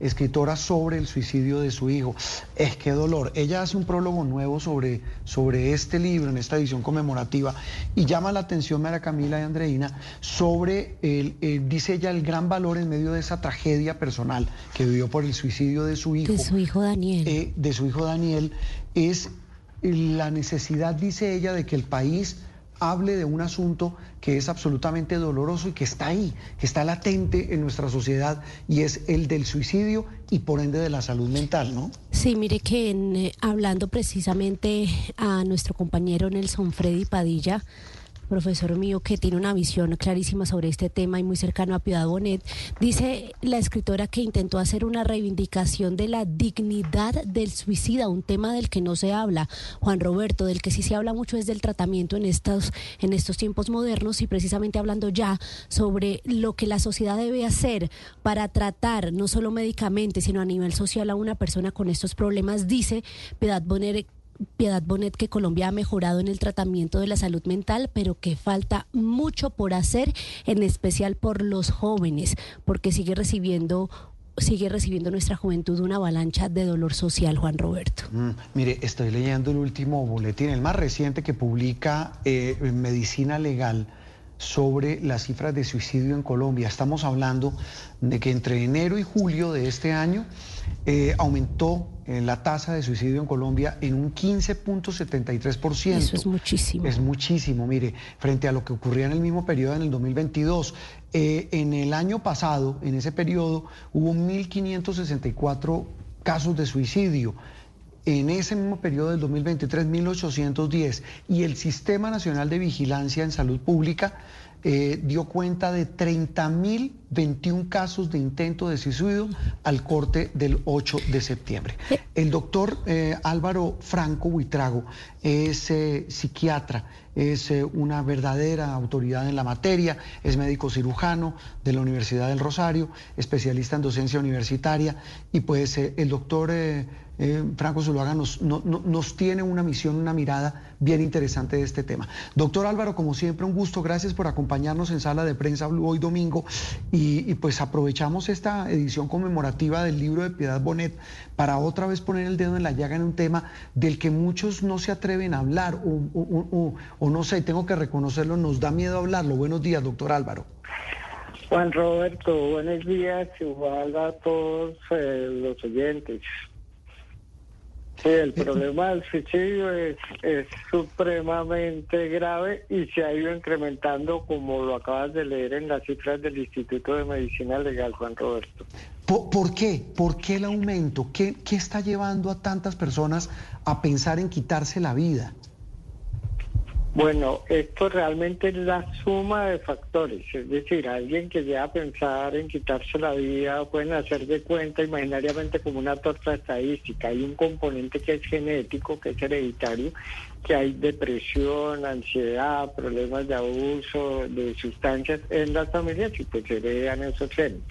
escritora sobre el suicidio de su hijo. Es que dolor. Ella hace un prólogo nuevo sobre, sobre este libro, en esta edición conmemorativa, y llama la atención, María Camila y Andreina, sobre, el, eh, dice ella, el gran valor en medio de esa tragedia personal que vivió por el suicidio de su hijo. De su hijo Daniel. Eh, de su hijo Daniel, es la necesidad, dice ella, de que el país hable de un asunto que es absolutamente doloroso y que está ahí, que está latente en nuestra sociedad y es el del suicidio y por ende de la salud mental, ¿no? Sí, mire que eh, hablando precisamente a nuestro compañero Nelson Freddy Padilla, profesor mío que tiene una visión clarísima sobre este tema y muy cercano a Piedad Bonet, dice la escritora que intentó hacer una reivindicación de la dignidad del suicida, un tema del que no se habla. Juan Roberto, del que sí se habla mucho es del tratamiento en estos, en estos tiempos modernos y precisamente hablando ya sobre lo que la sociedad debe hacer para tratar no solo médicamente, sino a nivel social a una persona con estos problemas, dice Piedad Bonet Piedad Bonet que Colombia ha mejorado en el tratamiento de la salud mental, pero que falta mucho por hacer, en especial por los jóvenes, porque sigue recibiendo sigue recibiendo nuestra juventud una avalancha de dolor social, Juan Roberto. Mm, mire, estoy leyendo el último boletín, el más reciente que publica eh, Medicina Legal sobre las cifras de suicidio en Colombia. Estamos hablando de que entre enero y julio de este año eh, aumentó eh, la tasa de suicidio en Colombia en un 15.73%. Eso es muchísimo. Es muchísimo, mire, frente a lo que ocurría en el mismo periodo en el 2022. Eh, en el año pasado, en ese periodo, hubo 1.564 casos de suicidio en ese mismo periodo del 2023, 1810, y el Sistema Nacional de Vigilancia en Salud Pública eh, dio cuenta de 30.021 casos de intento de suicidio al corte del 8 de septiembre. El doctor eh, Álvaro Franco Buitrago es eh, psiquiatra, es una verdadera autoridad en la materia, es médico cirujano de la Universidad del Rosario, especialista en docencia universitaria, y pues el doctor... Franco Zuluaga nos, nos tiene una misión, una mirada bien interesante de este tema. Doctor Álvaro, como siempre, un gusto, gracias por acompañarnos en sala de prensa hoy domingo y, pues aprovechamos esta edición conmemorativa del libro de Piedad Bonet para otra vez poner el dedo en la llaga en un tema del que muchos no se atreven a hablar o, no sé, tengo que reconocerlo, nos da miedo hablarlo. Buenos días, doctor Álvaro. Juan Roberto, buenos días, igual a todos eh, los oyentes. Sí, el problema del suicidio es, supremamente grave y se ha ido incrementando, como lo acabas de leer en las cifras del Instituto de Medicina Legal, Juan Roberto. ¿Por, qué? ¿Por qué el aumento? ¿Qué, ¿Qué está llevando a tantas personas a pensar en quitarse la vida? Bueno, esto realmente es la suma de factores, es decir, alguien que llega a pensar en quitarse la vida pueden hacer de cuenta imaginariamente como una torta estadística. Hay un componente que es genético, que es hereditario, que hay depresión, ansiedad, problemas de abuso de sustancias en las familias y pues se heredan esos genes.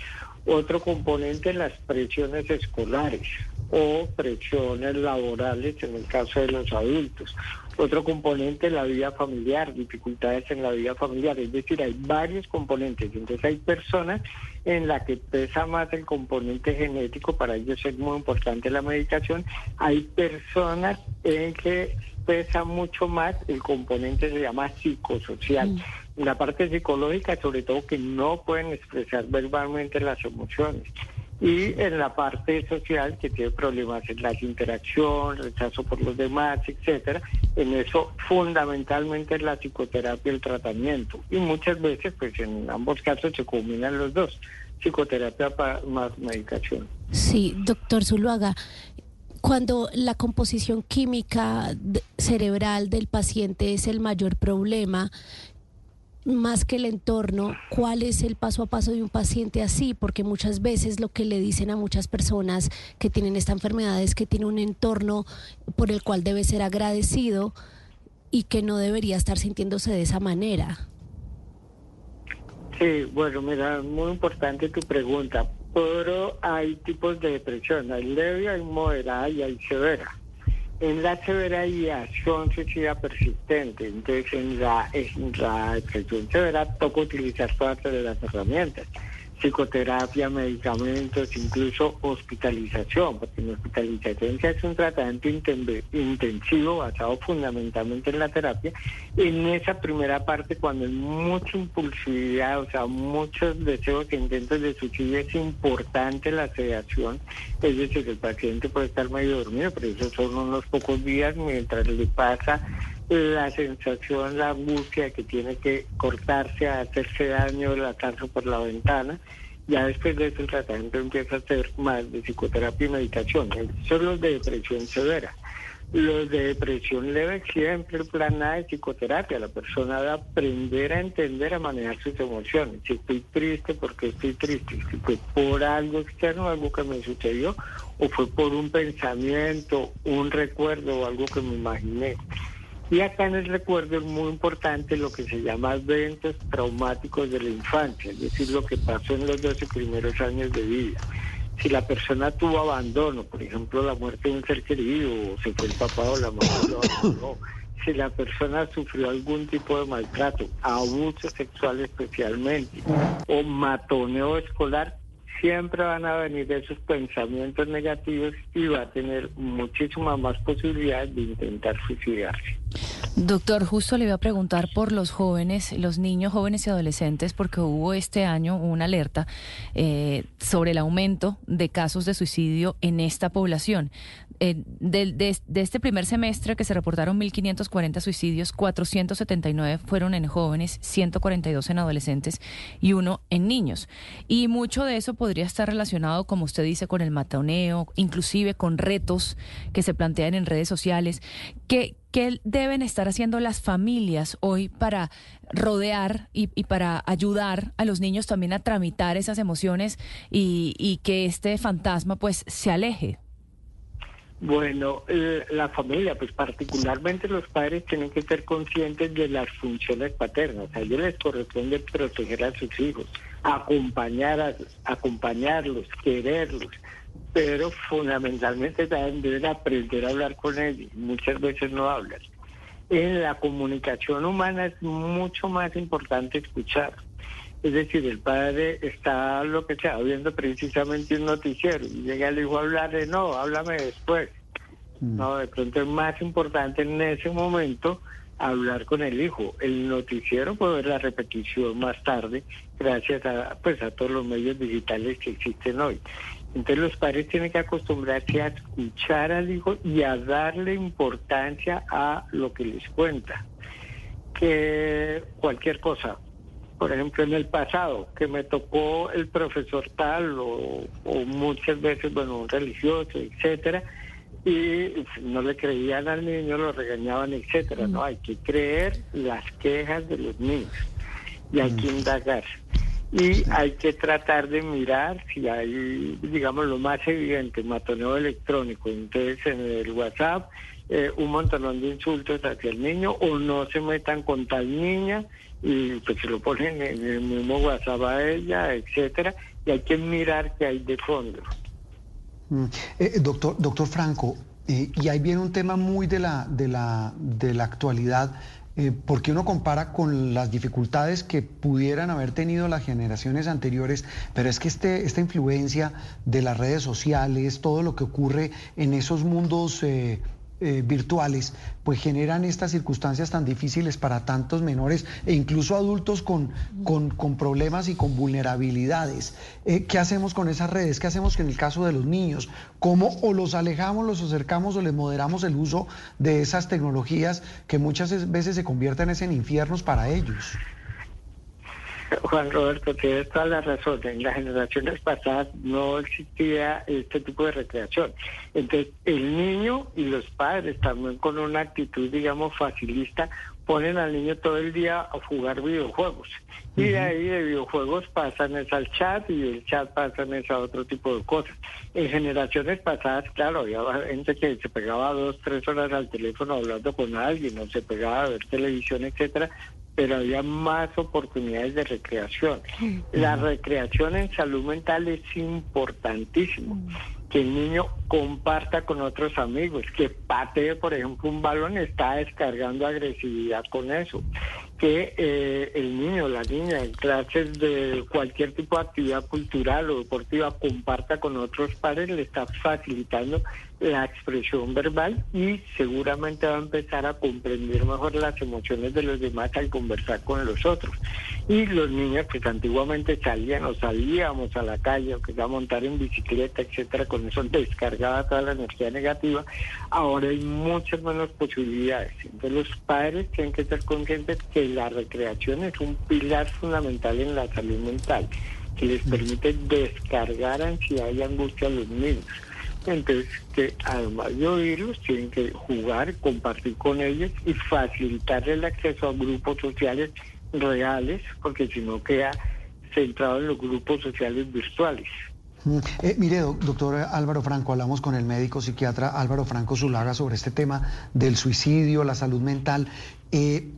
Otro componente, las presiones escolares o presiones laborales en el caso de los adultos. Otro componente, la vida familiar, dificultades en la vida familiar. Es decir, hay varios componentes. Entonces hay personas en las que pesa más el componente genético, para ellos es muy importante la medicación. Hay personas en que pesa mucho más el componente se llama psicosocial. Mm. La parte psicológica, sobre todo que no pueden expresar verbalmente las emociones y en la parte social que tiene problemas en la interacción, rechazo por los demás, etcétera, en eso fundamentalmente es la psicoterapia el tratamiento. Y muchas veces, pues en ambos casos se combinan los dos, psicoterapia más medicación. Sí, doctor Zuluaga, cuando la composición química cerebral del paciente es el mayor problema, más que el entorno, cuál es el paso a paso de un paciente así, porque muchas veces lo que le dicen a muchas personas que tienen esta enfermedad es que tiene un entorno por el cual debe ser agradecido y que no debería estar sintiéndose de esa manera. Sí, bueno, mira, muy importante tu pregunta. Pero hay tipos de depresión, hay leve, hay moderada y hay severa en la severa ideación suicida persistente. Entonces, en la, en la severa toca utilizar todas las herramientas. Psicoterapia, medicamentos, incluso hospitalización, porque la hospitalización se hace un tratamiento intensivo basado fundamentalmente en la terapia. En esa primera parte, cuando hay mucha impulsividad, o sea, muchos deseos e intentos de suicidio, es importante la sedación, es decir, el paciente puede estar medio dormido, pero eso son unos pocos días mientras le pasa la sensación, la angustia que tiene que cortarse, hacerse daño, lanzarse por la ventana. Ya después de eso el tratamiento empieza a ser más de psicoterapia y medicación. Son los de depresión severa. Los de depresión leve siempre el plan A de psicoterapia. La persona debe aprender a entender, a manejar sus emociones. Si estoy triste, porque estoy triste? Si fue por algo externo, algo que me sucedió, o fue por un pensamiento, un recuerdo o algo que me imaginé. Y acá en el recuerdo es muy importante lo que se llama eventos traumáticos de la infancia, es decir, lo que pasó en los 12 primeros años de vida. Si la persona tuvo abandono, por ejemplo, la muerte de un ser querido, o se fue el papá o la mamá lo abandonó, si la persona sufrió algún tipo de maltrato, abuso sexual especialmente, o matoneo escolar, siempre van a venir esos pensamientos negativos y va a tener muchísimas más posibilidades de intentar suicidarse. Doctor, justo le iba a preguntar por los jóvenes, los niños, jóvenes y adolescentes, porque hubo este año una alerta eh, sobre el aumento de casos de suicidio en esta población. Eh, de, este primer semestre que se reportaron 1.540 suicidios, 479 fueron en jóvenes, 142 en adolescentes y uno en niños. Y mucho de eso podría estar relacionado, como usted dice, con el matoneo, inclusive con retos que se plantean en redes sociales. ¿Qué, qué deben estar haciendo las familias hoy para rodear y, para ayudar a los niños también a tramitar esas emociones y, y que este fantasma pues se aleje? Bueno, eh, la familia, pues particularmente los padres tienen que ser conscientes de las funciones paternas. A ellos les corresponde proteger a sus hijos, acompañar acompañarlos, quererlos, pero fundamentalmente también deben aprender a hablar con ellos. Muchas veces no hablan. En la comunicación humana es mucho más importante escuchar. Es decir, el padre está lo que sea, viendo precisamente un noticiero y llega el hijo a hablarle, no, háblame después. Mm. No, de pronto es más importante en ese momento hablar con el hijo. El noticiero puede ver la repetición más tarde gracias a pues a todos los medios digitales que existen hoy. Entonces los padres tienen que acostumbrarse a escuchar al hijo y a darle importancia a lo que les cuenta. Que cualquier cosa, por ejemplo, en el pasado, que me tocó el profesor tal o, muchas veces, bueno, un religioso, etcétera, y no le creían al niño, lo regañaban, etcétera. No, hay que creer las quejas de los niños y hay que indagar. Y hay que tratar de mirar si hay, digamos, lo más evidente, matoneo electrónico. Entonces, en el WhatsApp, eh, un montón de insultos hacia el niño o no se metan con tal niña y pues se lo ponen en el mismo WhatsApp a ella, etcétera, y hay que mirar qué hay de fondo. Mm. Eh, eh, doctor, doctor Franco, y ahí viene un tema muy de la, de la, de la actualidad, porque uno compara con las dificultades que pudieran haber tenido las generaciones anteriores, pero es que este, esta influencia de las redes sociales, todo lo que ocurre en esos mundos eh, virtuales, pues generan estas circunstancias tan difíciles para tantos menores e incluso adultos con, con, problemas y con vulnerabilidades. Eh, ¿Qué hacemos con esas redes? ¿Qué hacemos en el caso de los niños? ¿Cómo o los alejamos, los acercamos o les moderamos el uso de esas tecnologías que muchas veces se convierten en infiernos para ellos? Juan Roberto, tienes toda la razón. En las generaciones pasadas no existía este tipo de recreación. Entonces, el niño y los padres también con una actitud, digamos, facilista, ponen al niño todo el día a jugar videojuegos. Y de ahí de videojuegos pasan es al chat y el chat pasan es a otro tipo de cosas. En generaciones pasadas, claro, había gente que se pegaba dos, tres horas al teléfono hablando con alguien, o se pegaba a ver televisión, etcétera, pero había más oportunidades de recreación. La recreación en salud mental es importantísimo. Que el niño comparta con otros amigos, que patee, por ejemplo, un balón, está descargando agresividad con eso. que eh, el niño la niña en clases de cualquier tipo de actividad cultural o deportiva comparta con otros padres, le está facilitando la expresión verbal y seguramente va a empezar a comprender mejor las emociones de los demás al conversar con los otros. Y los niños que antiguamente salían o salíamos a la calle o que iba a montar en bicicleta, etcétera, con eso descargaba toda la energía negativa, ahora hay muchas menos posibilidades. Entonces los padres tienen que ser conscientes que la recreación es un pilar fundamental en la salud mental, que les permite descargar ansiedad y angustia a los niños. Entonces, que además de oírlos, tienen que jugar, compartir con ellos y facilitar el acceso a grupos sociales reales, porque si no queda centrado en los grupos sociales virtuales. Mm, eh, mire, doctor Álvaro Franco, hablamos con el médico psiquiatra Álvaro Franco Zulaga sobre este tema del suicidio, la salud mental. Eh,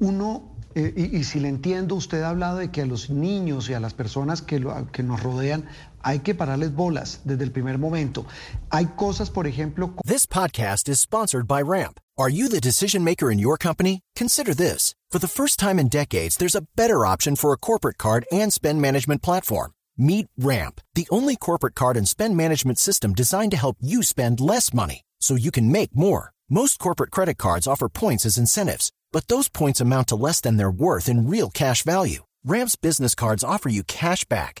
uno eh, y, si le entiendo, usted ha hablado de que a los niños y a las personas que, lo, que nos rodean hay que pararles bolas desde el primer momento. Hay cosas, por ejemplo. This podcast is sponsored by Ramp. Are you the decision maker in your company? Consider this. For the first time in decades, there's a better option for a corporate card and spend management platform. Meet Ramp, the only corporate card and spend management system designed to help you spend less money so you can make more. Most corporate credit cards offer points as incentives but those points amount to less than their worth in real cash value. Ramp's business cards offer you cash back,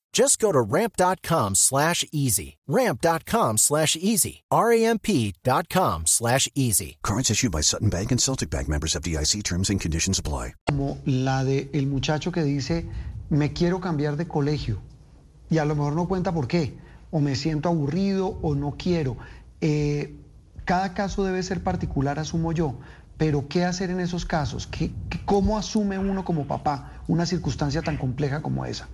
Just go to ramp.com slash easy. Ramp.com slash easy. R-A-M-P.com slash easy. Currents issued by Sutton Bank and Celtic Bank members of DIC terms and conditions apply. Como la de el muchacho que dice, me quiero cambiar de colegio. Y a lo mejor no cuenta por qué. O me siento aburrido o no quiero. Eh, cada caso debe ser particular, asumo yo. Pero ¿qué hacer en esos casos? ¿Qué, cómo asume uno como papá una circunstancia tan compleja como esa?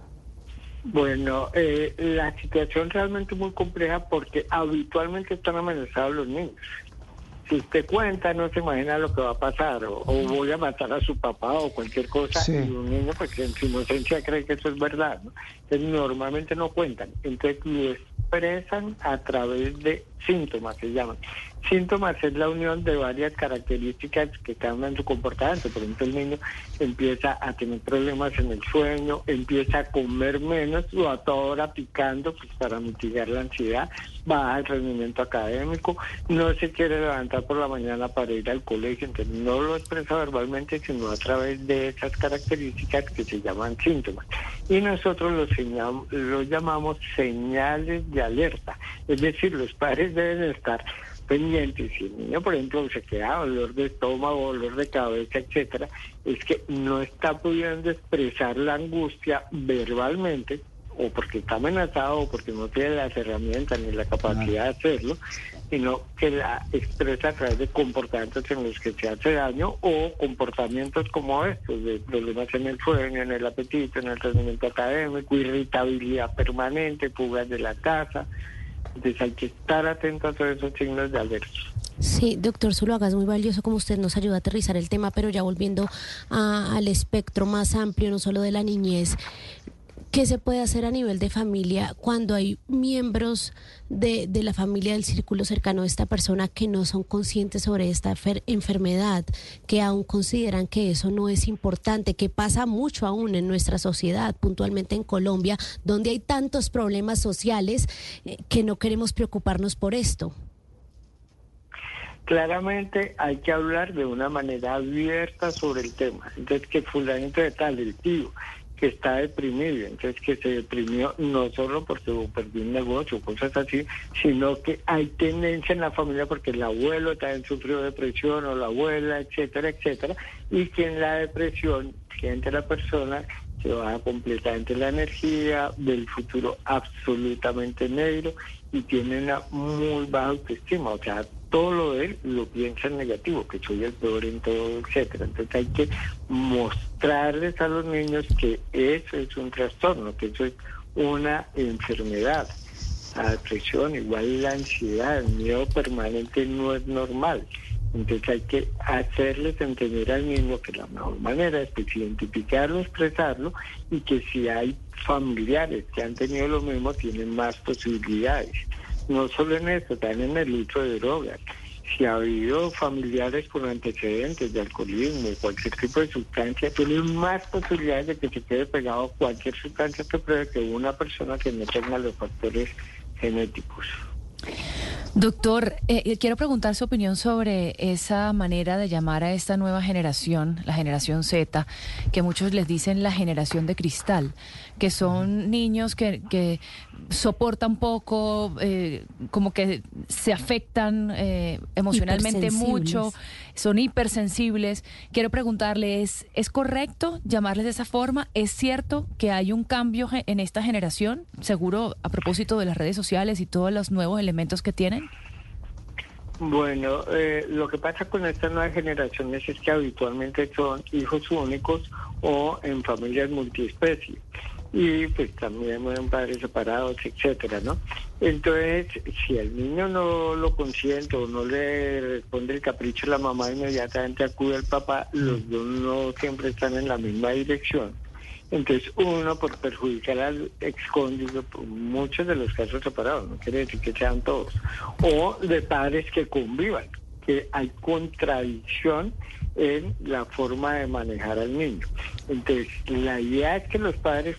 Bueno, eh, la situación realmente es muy compleja porque habitualmente están amenazados los niños. Si usted cuenta, no se imagina lo que va a pasar, o, voy a matar a su papá o cualquier cosa, y un niño, porque en su inocencia cree que eso es verdad. ¿no? Entonces, normalmente no cuentan. Entonces, lo expresan a través de síntomas, se llaman. Síntomas es la unión de varias características que cambian su comportamiento. Por ejemplo, el niño empieza a tener problemas en el sueño, empieza a comer menos o a toda hora picando pues, para mitigar la ansiedad, baja el rendimiento académico, no se quiere levantar por la mañana para ir al colegio, entonces no lo expresa verbalmente, sino a través de esas características que se llaman síntomas. Y nosotros los, los llamamos señales de alerta, es decir, los padres deben estar pendientes. Si el niño, por ejemplo, se queda dolor de estómago, dolor de cabeza, etcétera, es que no está pudiendo expresar la angustia verbalmente, o porque está amenazado, o porque no tiene las herramientas ni la capacidad de hacerlo, sino que la expresa a través de comportamientos en los que se hace daño o comportamientos como estos, de problemas en el sueño, en el apetito, en el rendimiento académico, irritabilidad permanente, fugas de la casa, entonces hay estar atento a esos signos de alerta. Sí, doctor Zuluaga, es muy valioso como usted nos ayuda a aterrizar el tema, pero ya volviendo al espectro más amplio, no solo de la niñez, ¿Qué se puede hacer a nivel de familia cuando hay miembros de, la familia del círculo cercano de esta persona que no son conscientes sobre esta enfermedad, que aún consideran que eso no es importante, que pasa mucho aún en nuestra sociedad, puntualmente en Colombia, donde hay tantos problemas sociales eh, que no queremos preocuparnos por esto? Claramente hay que hablar de una manera abierta sobre el tema. Entonces, que fulanito de tal, el tío, que está deprimido, entonces que se deprimió no solo porque perdió un negocio, cosas así, sino que hay tendencia en la familia porque el abuelo también sufrió depresión o la abuela, etcétera, etcétera, y que en la depresión siente la persona se va completamente la energía del futuro absolutamente negro y tiene una muy baja autoestima, o sea, todo lo de lo piensa en negativo, que soy el peor en todo, etcétera. Entonces hay que mostrarles a los niños que eso es un trastorno, que eso es una enfermedad. La depresión, igual la ansiedad, el miedo permanente no es normal. Entonces hay que hacerles entender al mismo que la mejor manera es identificarlo, expresarlo y que si hay familiares que han tenido lo mismo tienen más posibilidades. No solo en esto, también en el uso de drogas. Si ha habido familiares con antecedentes de alcoholismo, cualquier tipo de sustancia, tienen más posibilidades de que se quede pegado cualquier sustancia que pruebe que una persona que no tenga los factores genéticos. Doctor, eh, eh, quiero preguntar su opinión sobre esa manera de llamar a esta nueva generación, la generación Z, que muchos les dicen la generación de cristal, que son niños que, que soportan poco, eh, como que se afectan emocionalmente mucho, son hipersensibles. Quiero preguntarle, ¿es, ¿es correcto llamarles de esa forma? ¿Es cierto que hay un cambio en esta generación? Seguro a propósito de las redes sociales y todos los nuevos elementos que tienen. Bueno, eh, lo que pasa con estas nuevas generaciones es que habitualmente son hijos únicos o en familias multiespecies y pues también mueren padres separados, etcétera, ¿no? Entonces, si el niño no lo consiente o no le responde el capricho a la mamá, inmediatamente acude al papá, los dos no siempre están en la misma dirección entonces, uno, por perjudicar al excóndigo, por muchos de los casos separados, no quiere decir que sean todos, o de padres que convivan, que hay contradicción en la forma de manejar al niño. Entonces, la idea es que los padres,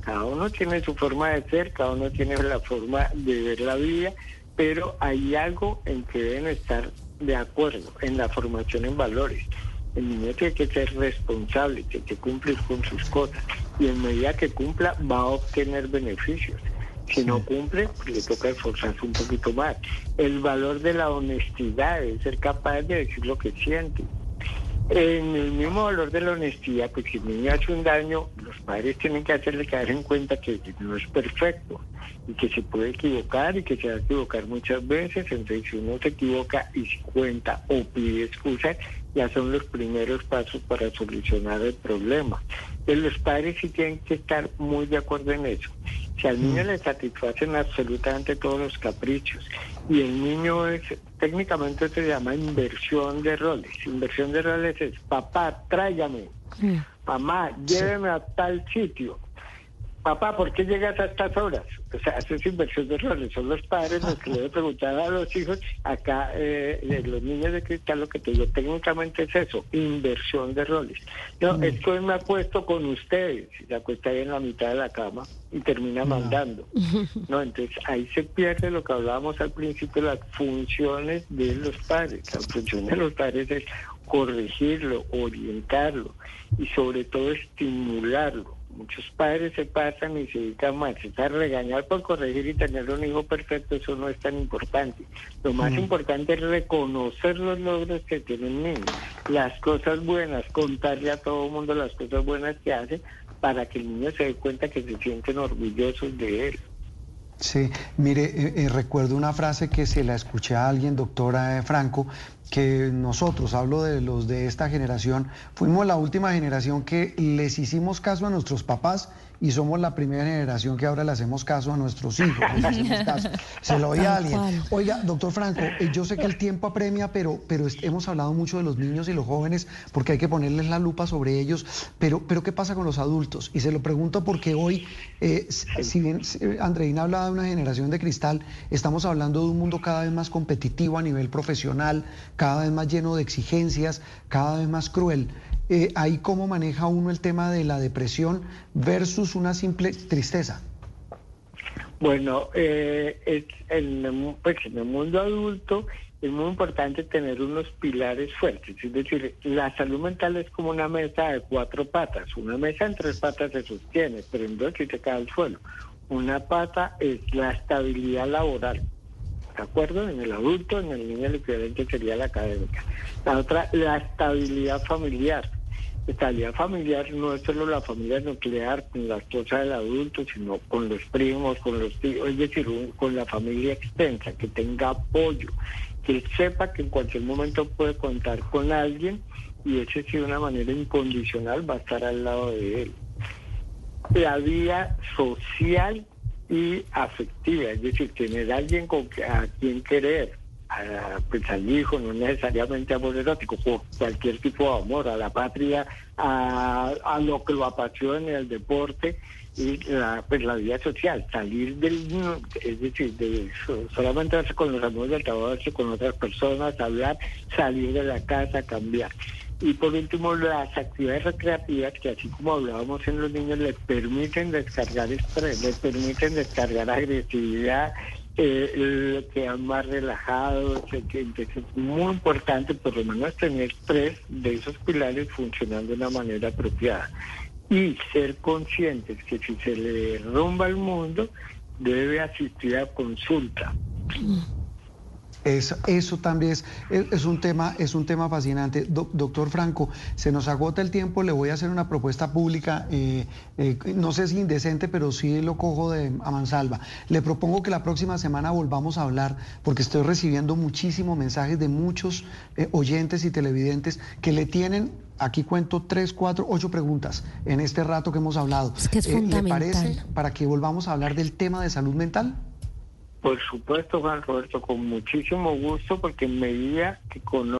cada uno tiene su forma de ser, cada uno tiene la forma de ver la vida, pero hay algo en que deben estar de acuerdo, en la formación en valores. El niño tiene que ser responsable, tiene que cumplir con sus cosas y en medida que cumpla va a obtener beneficios. Si no cumple, pues le toca esforzarse un poquito más. El valor de la honestidad es ser capaz de decir lo que siente. En el mismo valor de la honestidad, pues si el niño hace un daño, los padres tienen que hacerle caer en cuenta que no es perfecto y que se puede equivocar y que se va a equivocar muchas veces. Entonces, si uno se equivoca y se cuenta o pide excusas, ya son los primeros pasos para solucionar el problema. los padres sí tienen que estar muy de acuerdo en eso. Si al niño mm. le satisfacen absolutamente todos los caprichos. Y el niño es, técnicamente se llama inversión de roles. Inversión de roles es, papá, tráigame, mamá, lléveme a tal sitio papá, ¿por qué llegas a estas horas? O sea, eso es inversión de roles. Son los padres los que le deben preguntar a los hijos. Acá, eh, los niños de cristal, lo que te digo técnicamente es eso, inversión de roles. No, mm. es que me acuesto con ustedes, se acuesta ahí en la mitad de la cama y termina mandando. No, entonces ahí se pierde lo que hablábamos al principio, las funciones de los padres. La función de los padres es corregirlo, orientarlo y sobre todo estimularlo muchos padres se pasan y se dedican más a regañar por corregir y tener un hijo perfecto, eso no es tan importante. Lo más mm. importante es reconocer los logros que tienen niños, las cosas buenas, contarle a todo el mundo las cosas buenas que hace para que el niño se dé cuenta que se sienten orgullosos de él. Sí, mire, eh, eh, recuerdo una frase que se la escuché a alguien, doctora eh, Franco, que nosotros, hablo de los de esta generación, fuimos la última generación que les hicimos caso a nuestros papás y somos la primera generación que ahora le hacemos caso a nuestros hijos. Se lo oía a alguien. Oiga, doctor Franco, eh, yo sé que el tiempo apremia, pero, pero hemos hablado mucho de los niños y los jóvenes porque hay que ponerles la lupa sobre ellos. Pero, pero ¿qué pasa con los adultos? Y se lo pregunto porque hoy, eh, si bien Andreina hablaba de una generación de cristal, estamos hablando de un mundo cada vez más competitivo a nivel profesional, cada vez más lleno de exigencias, cada vez más cruel. Eh, ahí cómo maneja uno el tema de la depresión versus una simple tristeza. Bueno, eh, en, pues en el mundo adulto es muy importante tener unos pilares fuertes, es decir, la salud mental es como una mesa de cuatro patas, una mesa en tres patas se sostiene, pero en dos sí se cae al suelo. Una pata es la estabilidad laboral, ¿de acuerdo? En el adulto, en el niño el equivalente sería la académica. La otra, la estabilidad familiar estabilidad familiar no es solo la familia nuclear con la esposa del adulto, sino con los primos, con los tíos, es decir, con la familia extensa, que tenga apoyo, que sepa que en cualquier momento puede contar con alguien y ese sí de una manera incondicional va a estar al lado de él. la vida social y afectiva, es decir, tener alguien con a quien querer, a, pues al hijo, no necesariamente amor erótico, por cualquier tipo de amor, a la patria, a, a lo que lo apasiona, el deporte y la, pues la vida social, salir del, es decir, de solamente verse con los amigos del trabajo, con otras personas, hablar, salir de la casa, cambiar. Y por último, las actividades recreativas que así como hablábamos en los niños, les permiten descargar estrés, les permiten descargar agresividad, eh, quedan más relajados, entonces es muy importante por lo menos tener tres de esos pilares funcionando de una manera apropiada y ser conscientes que si se le derrumba el mundo, debe asistir a consulta. Eso, eso también es, es, un tema, es un tema fascinante. doctor Franco, se nos agota el tiempo, le voy a hacer una propuesta pública, eh, eh, no sé si indecente, pero sí lo cojo de a mansalva. Le propongo que la próxima semana volvamos a hablar, porque estoy recibiendo muchísimos mensajes de muchos eh, oyentes y televidentes que le tienen aquí cuento tres, cuatro, ocho preguntas en este rato que hemos hablado. Es que es fundamental. ¿Le parece para que volvamos a hablar del tema de salud mental? Por supuesto, Juan Roberto, con muchísimo gusto, porque en medida que conozco